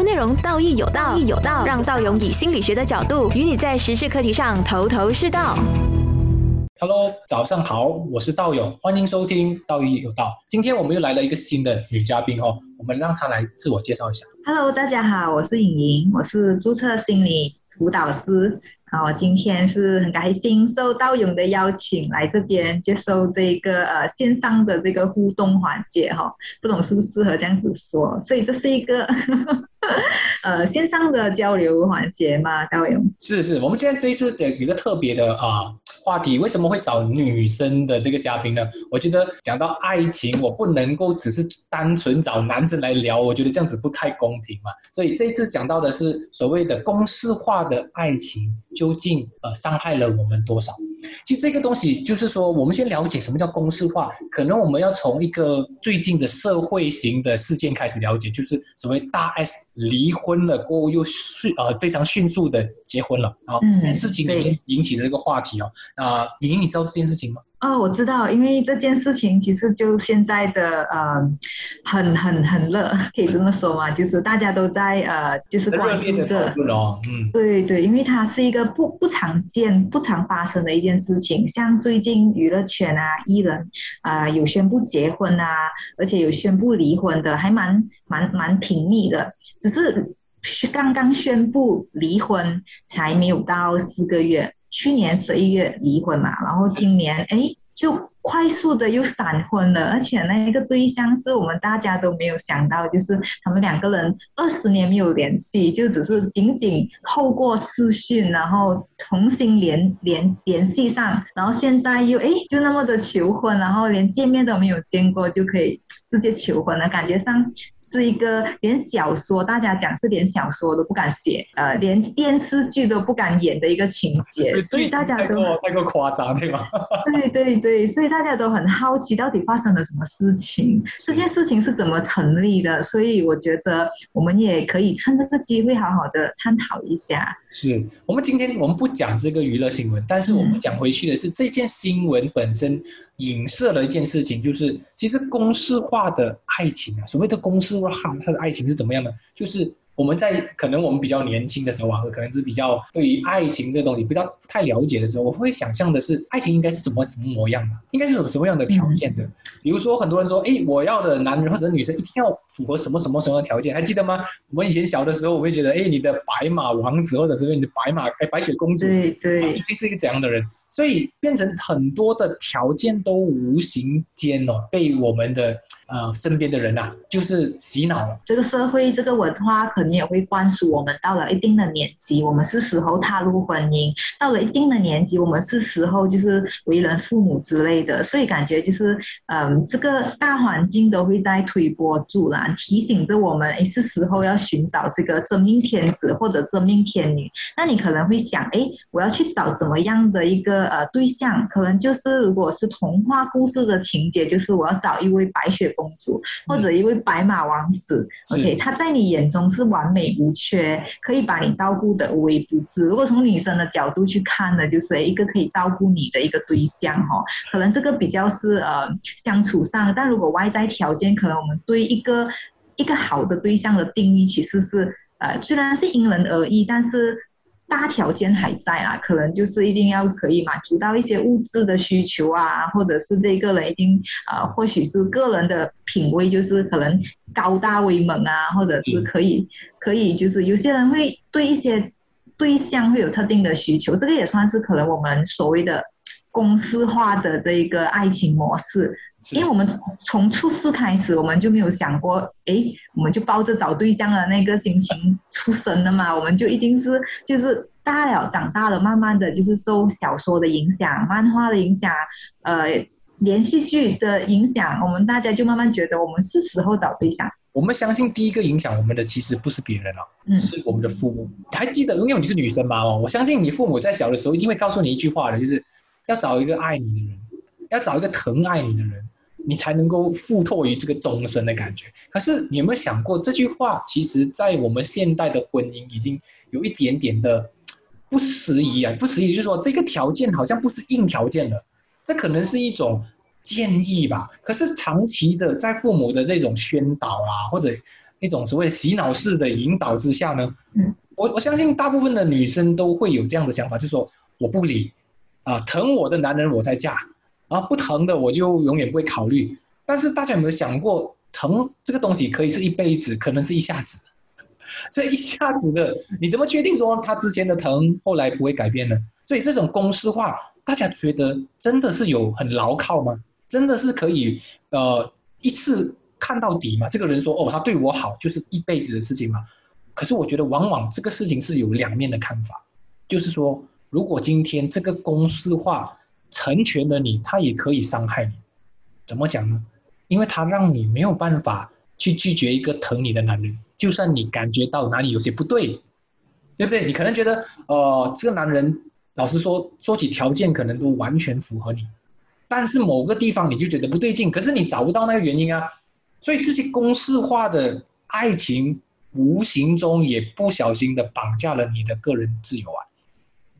优内容道义有道，义有道，让道勇以心理学的角度与你在时事课题上头头是道。Hello，早上好，我是道勇，欢迎收听《道义有道》。今天我们又来了一个新的女嘉宾哦，我们让她来自我介绍一下。Hello，大家好，我是颖莹，我是注册心理辅导师。啊，我今天是很开心受到勇的邀请来这边接受这个呃线上的这个互动环节哈、不懂适不适合这样子说，所以这是一个 呃线上的交流环节吗，道勇。是是，我们今天这一次有一个特别的啊、话题，为什么会找女生的这个嘉宾呢？我觉得讲到爱情，我不能够只是单纯找男生来聊，我觉得这样子不太公平嘛。所以这次讲到的是所谓的公式化的爱情，究竟呃伤害了我们多少？其实这个东西就是说，我们先了解什么叫公式化，可能我们要从一个最近的社会型的事件开始了解，就是所谓大 S 离婚了过后又迅呃非常迅速的结婚了，然后嗯这件事情引起的这个话题哦，啊、莹，你知道这件事情吗？哦，我知道，因为这件事情其实就现在的呃，很很很热，可以这么说嘛，就是大家都在呃，就是关注着。对对，因为它是一个不不常见、不常发生的一件事情。像最近娱乐圈啊，艺人啊、有宣布结婚啊，而且有宣布离婚的，还蛮蛮蛮频密的。只是是刚刚宣布离婚，才没有到四个月，去年十一月离婚嘛，然后今年哎就快速的又闪婚了，而且那一个对象是我们大家都没有想到，就是他们两个人二十年没有联系，就只是仅仅透过视讯，然后重新联联联系上，然后现在又哎就那么的求婚，然后连见面都没有见过就可以直接求婚了，感觉上是一个连小说大家讲是连小说都不敢写，呃，连电视剧都不敢演的一个情节，所以大家都太过太过夸张，对吗？对对对，所以大家都很好奇，到底发生了什么事情？这件事情是怎么成立的？所以我觉得我们也可以趁这个机会好好的探讨一下。是我们今天我们不讲这个娱乐新闻，但是我们讲回去的是这件新闻本身影射了一件事情，就是其实公式化的爱情啊，所谓的公式化它的爱情是怎么样的？就是我们在可能我们比较年轻的时候啊，可能是比较对于爱情这个东西比较不太了解的时候，我会想象的是爱情应该是怎么怎么模样的，应该是有什么样的条件的。比如说很多人说，哎，我要的男人或者女生一定要符合什么什么什么条件，还记得吗？我们以前小的时候，我会觉得，哎，你的白马王子或者是你的白马哎白雪公主，对对是一个怎样的人，所以变成很多的条件都无形间哦，被我们的呃身边的人啊，就是洗脑了。这个社会这个文化可能也会灌输我们，到了一定的年纪，我们是时候踏入婚姻；到了一定的年纪，我们是时候就是为人父母之类的。所以感觉就是，嗯，这个大环境都会在推波助澜，提醒着我们，诶，是时候要寻找这个真命天子或者真命天女。那你可能会想，诶，我要去找怎么样的一个呃对象？可能就是如果是童话故事的情节，就是我要找一位白雪公主或者一位白马王子。是 OK，他在你眼中是完美无缺，可以把你照顾的无微不至。如果从女生的角度去看呢，就是一个可以照顾你的一个对象哦，可能这个比较是呃相处上，但如果外在条件，可能我们对一个一个好的对象的定义其实是呃虽然是因人而异，但是。大条件还在啦，可能就是一定要可以满足到一些物质的需求啊，或者是这个人一定呃，或许是个人的品味，就是可能高大威猛啊，或者是可以可以就是有些人会对一些对象会有特定的需求，这个也算是可能我们所谓的公式化的这一个爱情模式。因为我们从初四开始，我们就没有想过，哎，我们就抱着找对象的那个心情出生的嘛，我们就一定是就是大了，长大了，慢慢的就是受小说的影响、漫画的影响，呃，连续剧的影响，我们大家就慢慢觉得我们是时候找对象。我们相信第一个影响我们的其实不是别人啊，嗯是我们的父母。还记得，因为你是女生嘛哦，我相信你父母在小的时候一定会告诉你一句话的，就是要找一个爱你的人，要找一个疼爱你的人，你才能够附托于这个终身的感觉。可是你有没有想过，这句话其实在我们现代的婚姻已经有一点点的不适宜啊，不适宜就是说这个条件好像不是硬条件了，这可能是一种建议吧。可是长期的在父母的这种宣导啊，或者一种所谓洗脑式的引导之下呢，嗯，我我相信大部分的女生都会有这样的想法，就是说我不理，啊，疼我的男人我再嫁，啊，不疼的我就永远不会考虑。但是大家有没有想过，疼这个东西可以是一辈子，可能是一下子，这一下子的，你怎么确定说他之前的疼后来不会改变呢？所以这种公式化，大家觉得真的是有很牢靠吗？真的是可以呃一次看到底吗？这个人说哦，他对我好就是一辈子的事情吗？可是我觉得往往这个事情是有两面的看法，就是说，如果今天这个公式化成全了你，他也可以伤害你。怎么讲呢？因为他让你没有办法去拒绝一个疼你的男人，就算你感觉到哪里有些不对，对不对？你可能觉得呃这个男人老实说说起条件可能都完全符合你，但是某个地方你就觉得不对劲，可是你找不到那个原因啊。所以这些公式化的爱情，无形中也不小心的绑架了你的个人自由啊！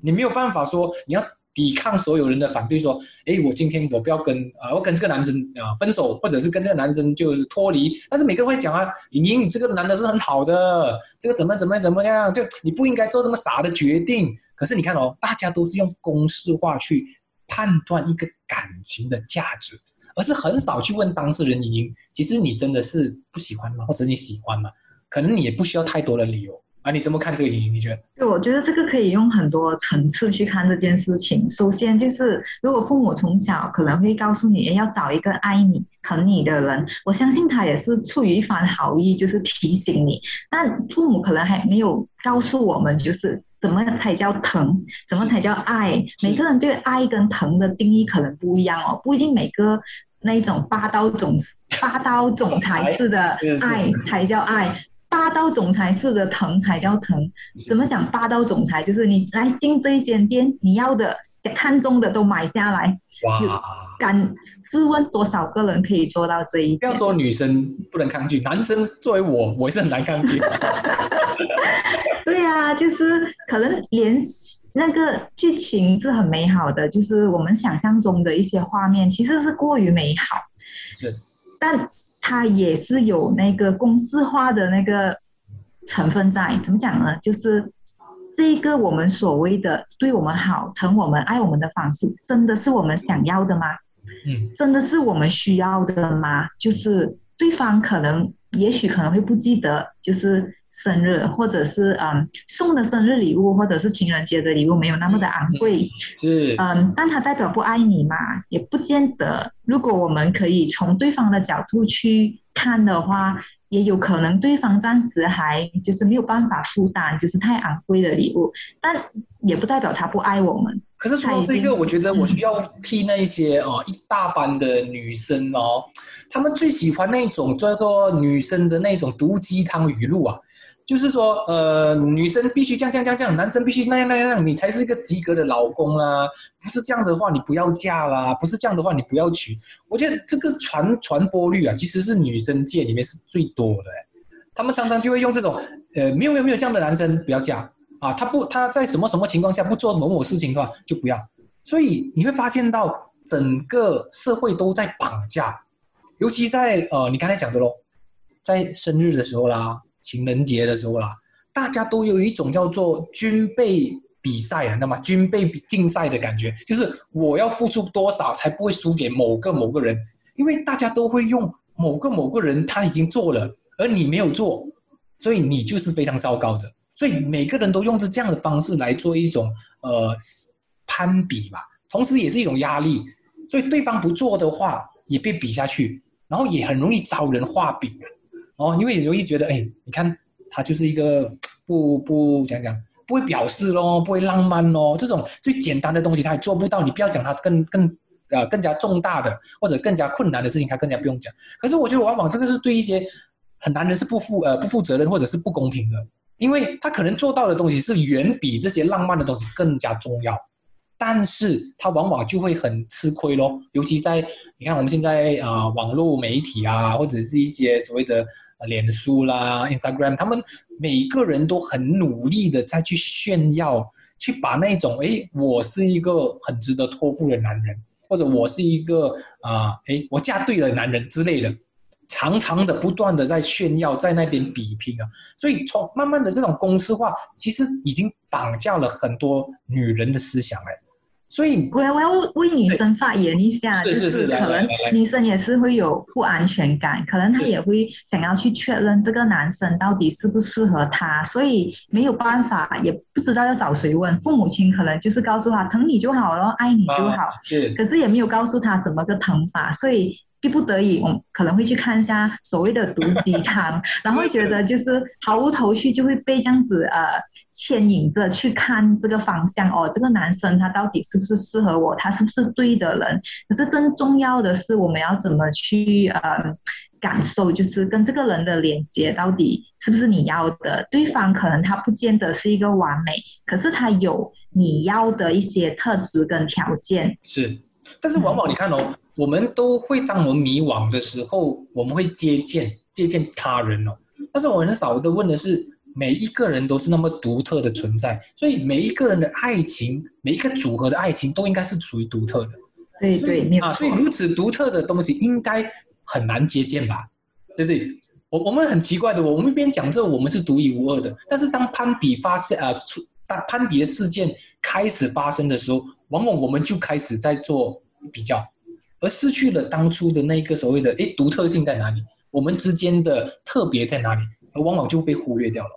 你没有办法说你要抵抗所有人的反对，说，哎，我今天我不要跟啊，我跟这个男生啊分手，或者是跟这个男生就是脱离。但是每个人会讲啊，莹莹，这个男的是很好的，这个怎么怎么怎么样，就你不应该做这么傻的决定。可是你看哦，大家都是用公式化去判断一个感情的价值。而是很少去问当事人莹莹，其实你真的是不喜欢吗？或者你喜欢吗？可能你也不需要太多的理由啊。你怎么看这个莹莹？你觉得？对，我觉得这个可以用很多层次去看这件事情。首先就是，如果父母从小可能会告诉你，要找一个爱你、疼你的人，我相信他也是出于一番好意，就是提醒你。但父母可能还没有告诉我们，就是怎么才叫疼，怎么才叫爱。每个人对爱跟疼的定义可能不一样哦，不一定每个。那一种霸道总霸道总裁 式的爱才叫爱，霸道总裁式的疼才叫疼。怎么讲？霸道总裁就是你来进这一间店，你要的、看中的都买下来。哇！敢试问多少个人可以做到这一？不要说女生不能抗拒，男生作为我，我也是很难抗拒。对啊，就是可能连。那个剧情是很美好的，就是我们想象中的一些画面，其实是过于美好。是，但它也是有那个公式化的那个成分在。怎么讲呢？就是这个我们所谓的对我们好、疼我们、爱我们的方式，真的是我们想要的吗？嗯，真的是我们需要的吗？就是对方可能、也许可能会不记得，就是。生日，或者是嗯送的生日礼物，或者是情人节的礼物，没有那么的昂贵，是嗯，但它代表不爱你嘛，也不见得。如果我们可以从对方的角度去看的话，也有可能对方暂时还就是没有办法负担，就是太昂贵的礼物，但也不代表他不爱我们。可是说到这个，我觉得我需要替那一些哦一大班的女生哦，她们最喜欢那种叫做女生的那种毒鸡汤语录啊。就是说，呃，女生必须这样这样这样，男生必须那样那样那样，你才是一个及格的老公啦。不是这样的话，你不要嫁啦。不是这样的话，你不要娶。我觉得这个传传播率啊，其实是女生界里面是最多的。他们常常就会用这种，呃，没有没有没有这样的男生不要嫁啊。他不他在什么什么情况下不做某某事情的话就不要。所以你会发现到整个社会都在绑架，尤其在呃你刚才讲的喽，在生日的时候啦。情人节的时候啦，大家都有一种叫做军备比赛啊，那么军备竞赛的感觉，就是我要付出多少才不会输给某个某个人，因为大家都会用某个某个人他已经做了，而你没有做，所以你就是非常糟糕的。所以每个人都用着这样的方式来做一种呃攀比吧，同时也是一种压力。所以对方不做的话，也被比下去，然后也很容易招人画饼啊。哦，因为容易觉得，哎，你看他就是一个不不讲讲，不会表示咯，不会浪漫咯，这种最简单的东西他也做不到。你不要讲他更更呃更加重大的或者更加困难的事情，他更加不用讲。可是我觉得往往这个是对一些很男人是不负呃不负责任或者是不公平的，因为他可能做到的东西是远比这些浪漫的东西更加重要。但是他往往就会很吃亏咯，尤其在你看我们现在啊网络媒体啊，或者是一些所谓的脸书啦、Instagram，他们每个人都很努力的在去炫耀，去把那种哎我是一个很值得托付的男人，或者我是一个啊哎我嫁对了男人之类的常常的不断的在炫耀，在那边比拼啊，所以从慢慢的这种公式化，其实已经绑架了很多女人的思想哎。所以，我我要为女生发言一下，就是可能女生也是会有不安全感，可能她也会想要去确认这个男生到底适不适合她，所以没有办法，也不知道要找谁问。父母亲可能就是告诉他疼你就好了，爱你就好，是，可是也没有告诉他怎么个疼法，所以。逼不得已，我们可能会去看一下所谓的毒鸡汤，然后觉得就是毫无头绪，就会被这样子呃牵引着去看这个方向哦。这个男生他到底是不是适合我？他是不是对的人？可是更重要的是，我们要怎么去呃感受，就是跟这个人的连接到底是不是你要的？对方可能他不见得是一个完美，可是他有你要的一些特质跟条件。是，但是往往你看哦。我们都会，当我们迷惘的时候，我们会接见接见他人哦。但是我很少的问的是，每一个人都是那么独特的存在，所以每一个人的爱情，每一个组合的爱情都应该是属于独特的。对对，啊，所以如此独特的东西应该很难接见吧？对不对？我我们很奇怪的，我们一边讲这我们是独一无二的，但是当攀比发现啊出当攀比的事件开始发生的时候，往往我们就开始在做比较。而失去了当初的那个所谓的诶独特性在哪里？我们之间的特别在哪里？而往往就被忽略掉了。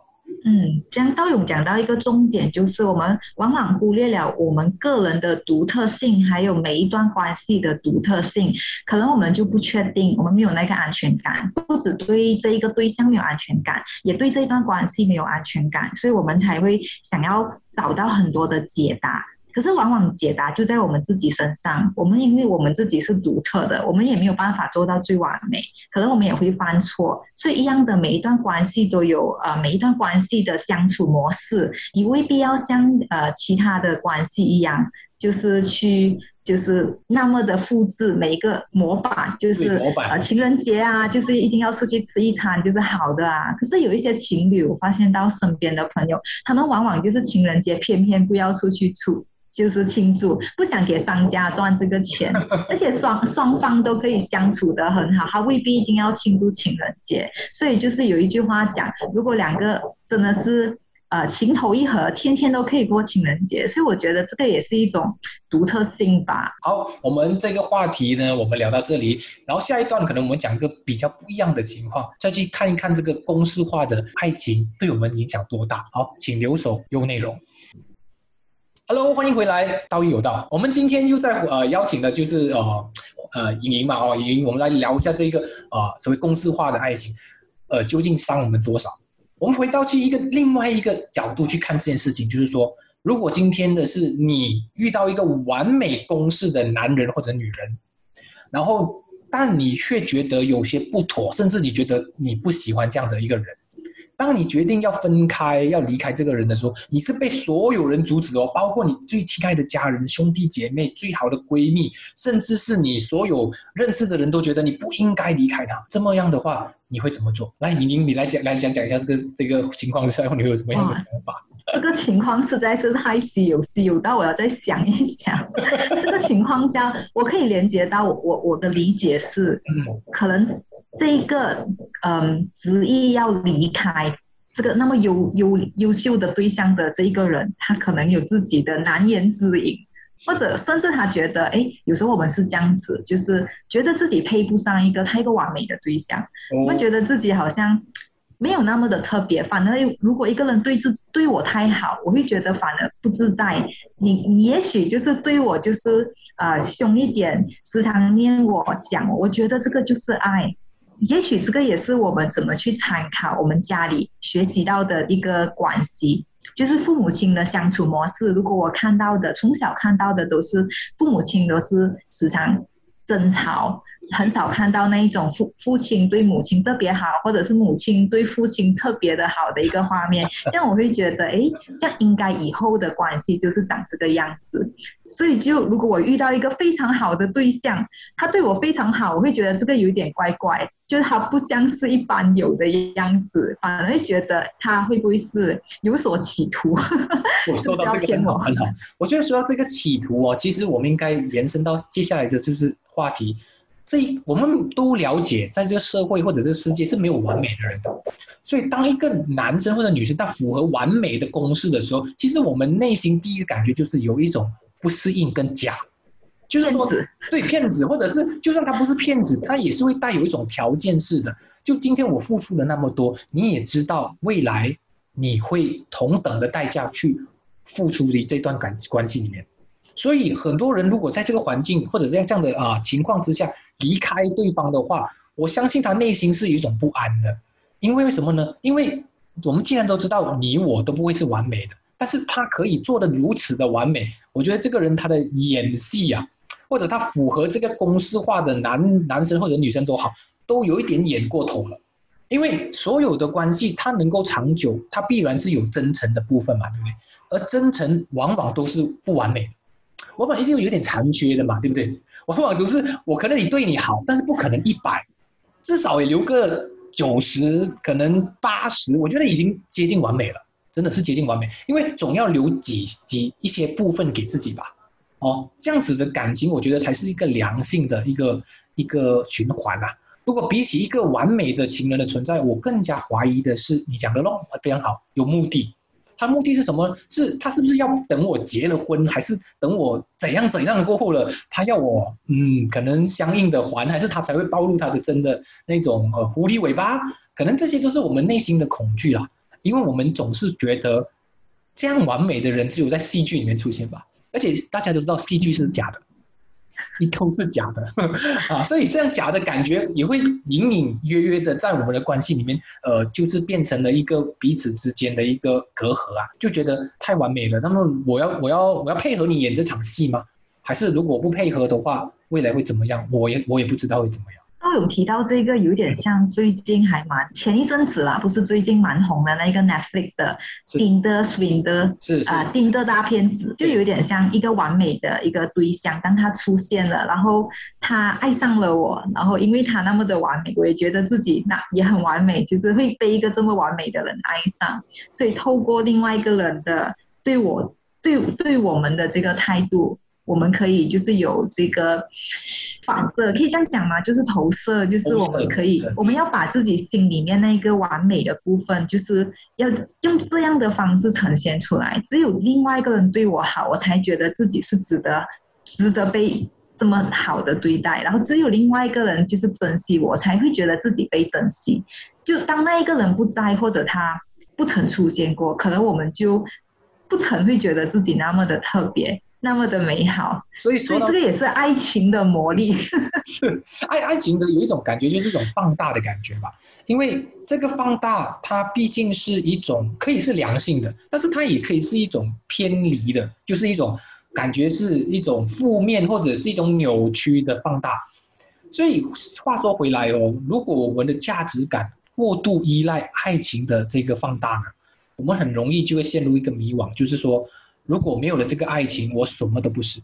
嗯，江道勇讲到一个重点，就是我们往往忽略了我们个人的独特性，还有每一段关系的独特性。可能我们就不确定，我们没有那个安全感，不只对这一个对象没有安全感，也对这段关系没有安全感，所以我们才会想要找到很多的解答。可是往往解答就在我们自己身上，我们因为我们自己是独特的，我们也没有办法做到最完美，可能我们也会犯错，所以一样的每一段关系都有呃每一段关系的相处模式，你未必要像呃其他的关系一样，就是去 就是那么的复制每一个模板，就是呃情人节啊，就是一定要出去吃一餐就是好的啊。可是有一些情侣，我发现到身边的朋友，他们往往就是情人节偏偏不要出去处。就是庆祝，不想给商家赚这个钱，而且双双方都可以相处得很好，他未必一定要庆祝情人节。所以就是有一句话讲，如果两个真的是呃情投意合，天天都可以过情人节。所以我觉得这个也是一种独特性吧。好，我们这个话题呢，我们聊到这里，然后下一段可能我们讲一个比较不一样的情况，再去看一看这个公式化的爱情对我们影响多大。好，请留守优内容。Hello，欢迎回来，道义有道。我们今天又在呃邀请的就是呃呃莹莹嘛哦，莹莹，我们来聊一下这个呃所谓公式化的爱情，呃究竟伤我们多少？我们回到去一个另外一个角度去看这件事情，就是说，如果今天的是你遇到一个完美公式的男人或者女人，然后但你却觉得有些不妥，甚至你觉得你不喜欢这样的一个人。当你决定要分开、要离开这个人的时候，你是被所有人阻止哦，包括你最亲爱的家人、兄弟姐妹、最好的闺蜜，甚至是你所有认识的人都觉得你不应该离开他。这么样的话，你会怎么做？来，宁宁，你来讲，来讲讲一下这个这个情况之后，你有什么样的想法？这个情况实在是太稀有，稀有到我要再想一想。这个情况下，我可以连接到我我我的理解是，可能。这一个嗯，执意要离开这个那么优优优秀的对象的这一个人，他可能有自己的难言之隐，或者甚至他觉得，哎，有时候我们是这样子，就是觉得自己配不上一个太过完美的对象，我们觉得自己好像没有那么的特别。反而，如果一个人对自己对我太好，我会觉得反而不自在。你你也许就是对我就是呃凶一点，时常念我讲，我觉得这个就是爱。也许这个也是我们怎么去参考我们家里学习到的一个关系，就是父母亲的相处模式。如果我看到的，从小看到的都是父母亲都是时常争吵。很少看到那一种父父亲对母亲特别好，或者是母亲对父亲特别的好的一个画面，这样我会觉得，哎，这样应该以后的关系就是长这个样子。所以，就如果我遇到一个非常好的对象，他对我非常好，我会觉得这个有点怪怪，就是他不像是一般有的样子，反而会觉得他会不会是有所企图？我说到 这个很好，很好。我觉得说到这个企图哦，其实我们应该延伸到接下来的就是话题。这我们都了解，在这个社会或者这个世界是没有完美的人的。所以，当一个男生或者女生他符合完美的公式的时候，其实我们内心第一个感觉就是有一种不适应跟假，就是说对骗子，或者是就算他不是骗子，他也是会带有一种条件式的。就今天我付出了那么多，你也知道未来你会同等的代价去付出的这段感关系里面。所以很多人如果在这个环境或者这样这样的啊情况之下离开对方的话，我相信他内心是有一种不安的。因为为什么呢？因为我们既然都知道你我都不会是完美的，但是他可以做的如此的完美，我觉得这个人他的演戏啊，或者他符合这个公式化的男男生或者女生都好，都有一点演过头了。因为所有的关系，它能够长久，它必然是有真诚的部分嘛，对不对？而真诚往往都是不完美的，往往是有点残缺的嘛，对不对？往往总是我可能你对你好，但是不可能一百，至少也留个。九十可能八十，我觉得已经接近完美了，真的是接近完美。因为总要留几几一些部分给自己吧，哦，这样子的感情，我觉得才是一个良性的一个一个循环呐。如果比起一个完美的情人的存在，我更加怀疑的是你讲的咯，非常好，有目的。他目的是什么？是他是不是要等我结了婚，还是等我怎样怎样过后了，他要我嗯，可能相应的还，还是他才会暴露他的真的那种呃狐狸尾巴？可能这些都是我们内心的恐惧啦，因为我们总是觉得这样完美的人只有在戏剧里面出现吧，而且大家都知道戏剧是假的。一通是假的 啊，所以这样假的感觉也会隐隐约约的在我们的关系里面，呃，就是变成了一个彼此之间的一个隔阂啊，就觉得太完美了。那么我要我要我要配合你演这场戏吗？还是如果不配合的话，未来会怎么样？我也我也不知道会怎么样。都有提到这个，有点像最近还蛮前一阵子啦，不是最近蛮红的那个 Netflix 的《丁的是啊，丁的大骗子，就有点像一个完美的一个对象，当他出现了，然后他爱上了我，然后因为他那么的完美，我也觉得自己那也很完美，就是会被一个这么完美的人爱上，所以透过另外一个人的对我对对我们的这个态度。我们可以就是有这个反射，可以这样讲吗？就是投射，就是我们可以，我们要把自己心里面那个完美的部分，就是要用这样的方式呈现出来。只有另外一个人对我好，我才觉得自己是值得，值得被这么好的对待。然后只有另外一个人就是珍惜我，才会觉得自己被珍惜。就当那一个人不在，或者他不曾出现过，可能我们就不曾会觉得自己那么的特别。那么的美好，所以说这个也是爱情的魔力。是爱爱情的有一种感觉，就是一种放大的感觉吧。因为这个放大，它毕竟是一种可以是良性的，但是它也可以是一种偏离的，就是一种感觉是一种负面或者是一种扭曲的放大。所以话说回来哦，如果我们的价值感过度依赖爱情的这个放大呢，我们很容易就会陷入一个迷惘，就是说。如果没有了这个爱情，我什么都不是。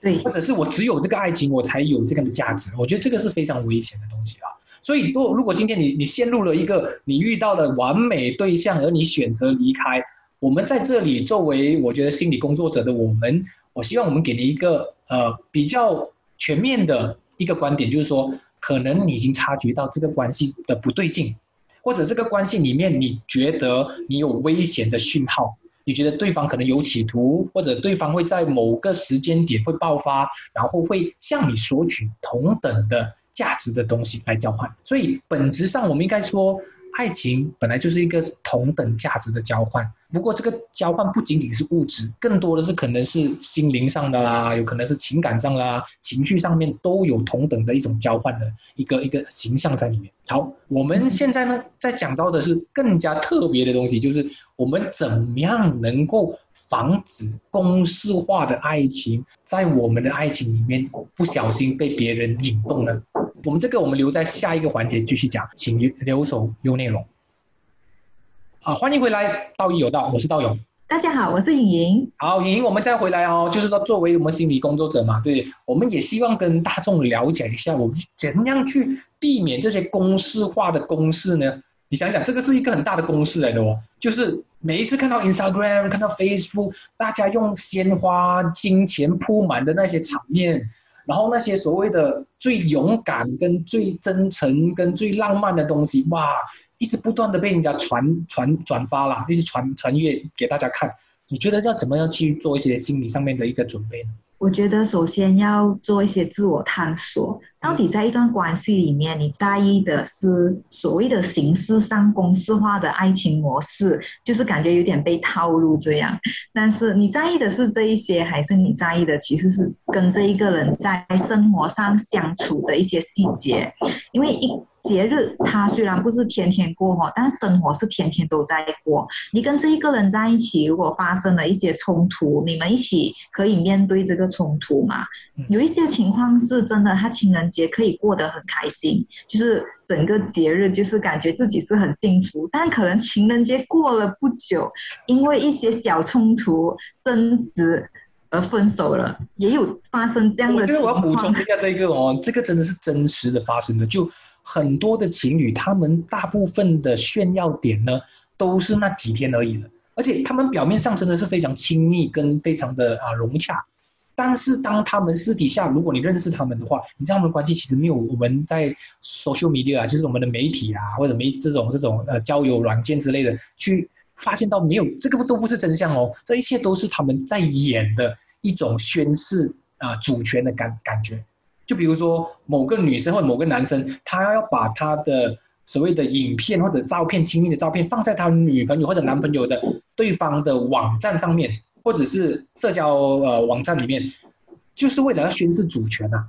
对，或者是我只有这个爱情，我才有这样的价值。我觉得这个是非常危险的东西啊。所以，如如果今天你你陷入了一个你遇到了完美对象，而你选择离开，我们在这里作为我觉得心理工作者的我们，我希望我们给你一个呃比较全面的一个观点，就是说，可能你已经察觉到这个关系的不对劲，或者这个关系里面你觉得你有危险的讯号。你觉得对方可能有企图，或者对方会在某个时间点会爆发，然后会向你索取同等的价值的东西来交换。所以本质上，我们应该说。爱情本来就是一个同等价值的交换，不过这个交换不仅仅是物质，更多的是可能是心灵上的啦，有可能是情感上啦，情绪上面都有同等的一种交换的一个一个形象在里面。好，我们现在呢在讲到的是更加特别的东西，就是我们怎么样能够防止公式化的爱情在我们的爱情里面不小心被别人引动呢？我们这个我们留在下一个环节继续讲，请留守有内容。好，欢迎回来，道义有道，我是道勇。大家好，我是颖莹。好，颖莹，我们再回来哦，就是说作为我们心理工作者嘛，对，我们也希望跟大众了解一下，我们怎样去避免这些公式化的公式呢？你想想，这个是一个很大的公式来的哦，就是每一次看到 Instagram、看到 Facebook，大家用鲜花、金钱铺满的那些场面。然后那些所谓的最勇敢、跟最真诚、跟最浪漫的东西，哇，一直不断的被人家传传转发啦，一直传传阅给大家看。你觉得要怎么样去做一些心理上面的一个准备呢？我觉得首先要做一些自我探索，到底在一段关系里面，你在意的是所谓的形式上公式化的爱情模式，就是感觉有点被套路这样。但是你在意的是这一些，还是你在意的其实是跟这一个人在生活上相处的一些细节？因为一。节日它虽然不是天天过哈，但生活是天天都在过。你跟这一个人在一起，如果发生了一些冲突，你们一起可以面对这个冲突嘛？有一些情况是真的，他情人节可以过得很开心，就是整个节日就是感觉自己是很幸福。但可能情人节过了不久，因为一些小冲突争执而分手了，也有发生这样的。我觉得我要补充一下这个哦，这个真的是真实的发生的，就。很多的情侣，他们大部分的炫耀点呢，都是那几天而已的，而且他们表面上真的是非常亲密跟非常的啊融洽，但是当他们私底下，如果你认识他们的话，你知道他们关系其实没有我们在 social media 啊，就是我们的媒体啊，或者没这种这种呃交友软件之类的去发现到没有，这个都不是真相哦，这一切都是他们在演的一种宣誓啊主权的感感觉。就比如说某个女生或者某个男生，他要把他的所谓的影片或者照片、亲密的照片放在他女朋友或者男朋友的对方的网站上面，或者是社交呃网站里面，就是为了要宣示主权呐，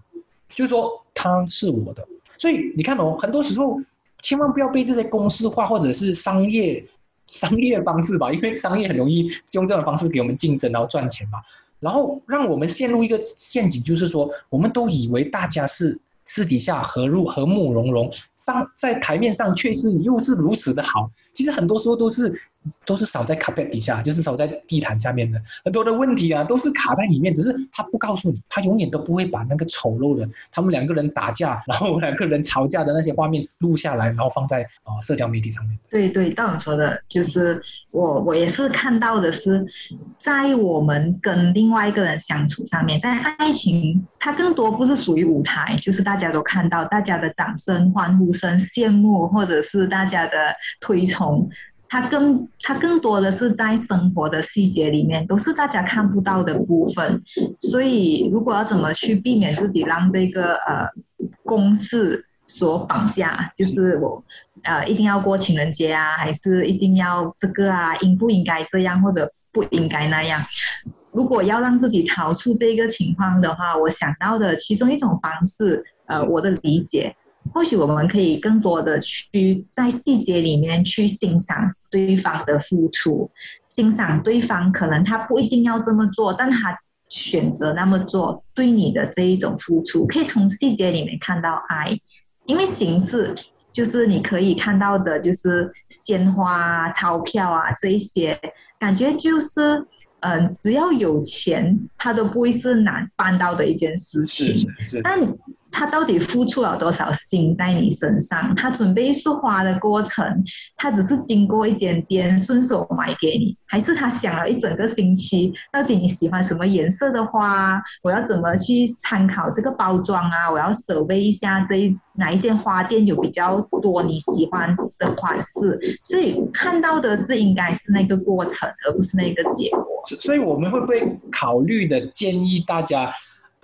就是说他是我的。所以你看哦，很多时候千万不要被这些公式化或者是商业商业方式吧，因为商业很容易用这种方式给我们竞争，然后赚钱嘛。然后让我们陷入一个陷阱，就是说，我们都以为大家是私底下和睦和睦融融，上在台面上却是又是如此的好。其实很多时候都是。都是少在 carpet 底下，就是少在地毯下面的很多的问题啊，都是卡在里面，只是他不告诉你，他永远都不会把那个丑陋的他们两个人打架，然后两个人吵架的那些画面录下来，然后放在啊社交媒体上面。对对，道总说的就是我我也是看到的是，在我们跟另外一个人相处上面，在爱情，它更多不是属于舞台，就是大家都看到大家的掌声、欢呼声、羡慕，或者是大家的推崇。它更，它更多的是在生活的细节里面，都是大家看不到的部分。所以，如果要怎么去避免自己让这个呃公式所绑架，就是我呃一定要过情人节啊，还是一定要这个啊，应不应该这样或者不应该那样？如果要让自己逃出这个情况的话，我想到的其中一种方式，呃，我的理解。或许我们可以更多的去在细节里面去欣赏对方的付出，欣赏对方可能他不一定要这么做，但他选择那么做，对你的这一种付出，可以从细节里面看到爱。因为形式就是你可以看到的，就是鲜花啊、钞票啊这一些，感觉就是，嗯，只要有钱，他都不会是难办到的一件事情。是是是。但他到底付出了多少心在你身上？他准备一束花的过程，他只是经过一间店顺手买给你，还是他想了一整个星期，到底你喜欢什么颜色的花？我要怎么去参考这个包装啊？我要守备一下这一哪一间花店有比较多你喜欢的款式？所以看到的是应该是那个过程，而不是那个结果。所以我们会不会考虑的建议大家？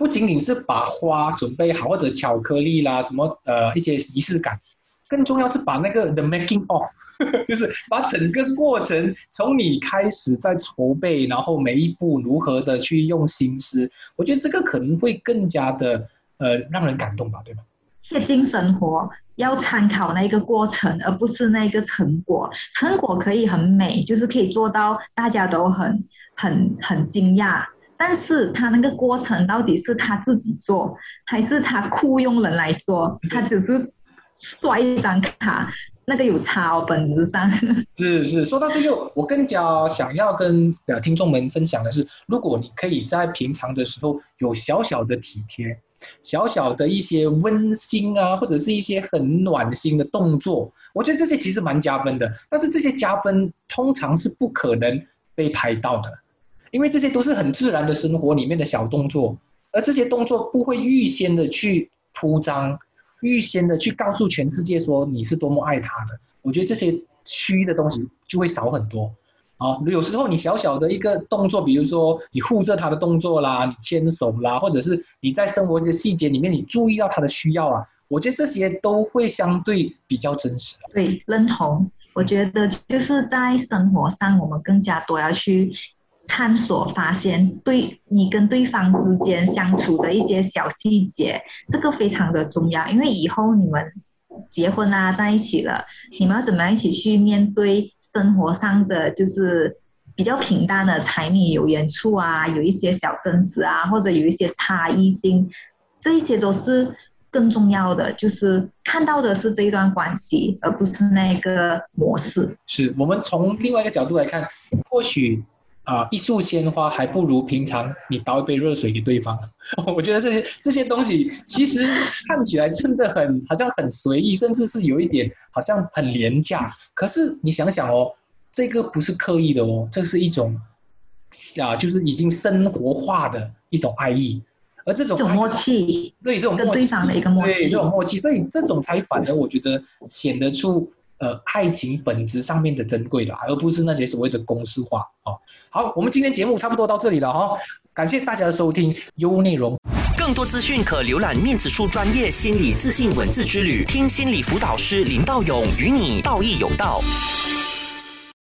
不仅仅是把花准备好，或者巧克力啦，什么呃一些仪式感，更重要是把那个 the making of，就是把整个过程从你开始在筹备，然后每一步如何的去用心思，我觉得这个可能会更加的呃让人感动吧，对吧？贴近生活，要参考那个过程，而不是那个成果。成果可以很美，就是可以做到大家都很很很惊讶。但是他那个过程到底是他自己做，还是他雇佣人来做？他只是刷一张卡，那个有差哦，本质上。是 是，说到这个，我更加想要跟听众们分享的是，如果你可以在平常的时候有小小的体贴，小小的一些温馨啊，或者是一些很暖心的动作，我觉得这些其实蛮加分的。但是这些加分通常是不可能被拍到的。因为这些都是很自然的生活里面的小动作，而这些动作不会预先的去铺张，预先的去告诉全世界说你是多么爱他的。我觉得这些虚的东西就会少很多。啊，有时候你小小的一个动作，比如说你护着他的动作啦，你牵手啦，或者是你在生活的细节里面你注意到他的需要啊，我觉得这些都会相对比较真实。对，认同。我觉得就是在生活上，我们更加多要去探索、发现对你跟对方之间相处的一些小细节，这个非常的重要，因为以后你们结婚啊，在一起了，你们要怎么样一起去面对？生活上的就是比较平淡的柴米油盐处啊，有一些小争执啊，或者有一些差异性，这一些都是更重要的。就是看到的是这一段关系，而不是那个模式。是我们从另外一个角度来看，或许啊，一束鲜花还不如平常你倒一杯热水给对方。我觉得这些这些东西其实看起来真的很好像很随意，甚至是有一点好像很廉价。可是你想想哦，这个不是刻意的哦，这是一种啊，就是已经生活化的一种爱意，而这种默契，对这种跟对方的一个默契，对这种默契，所以这种才反而我觉得显得出呃爱情本质上面的珍贵的，而不是那些所谓的公式化哦。好，我们今天节目差不多到这里了哈。感谢大家的收听，优内容。更多资讯可浏览面子书专业心理自信文字之旅，听心理辅导师林道勇与你道义有道。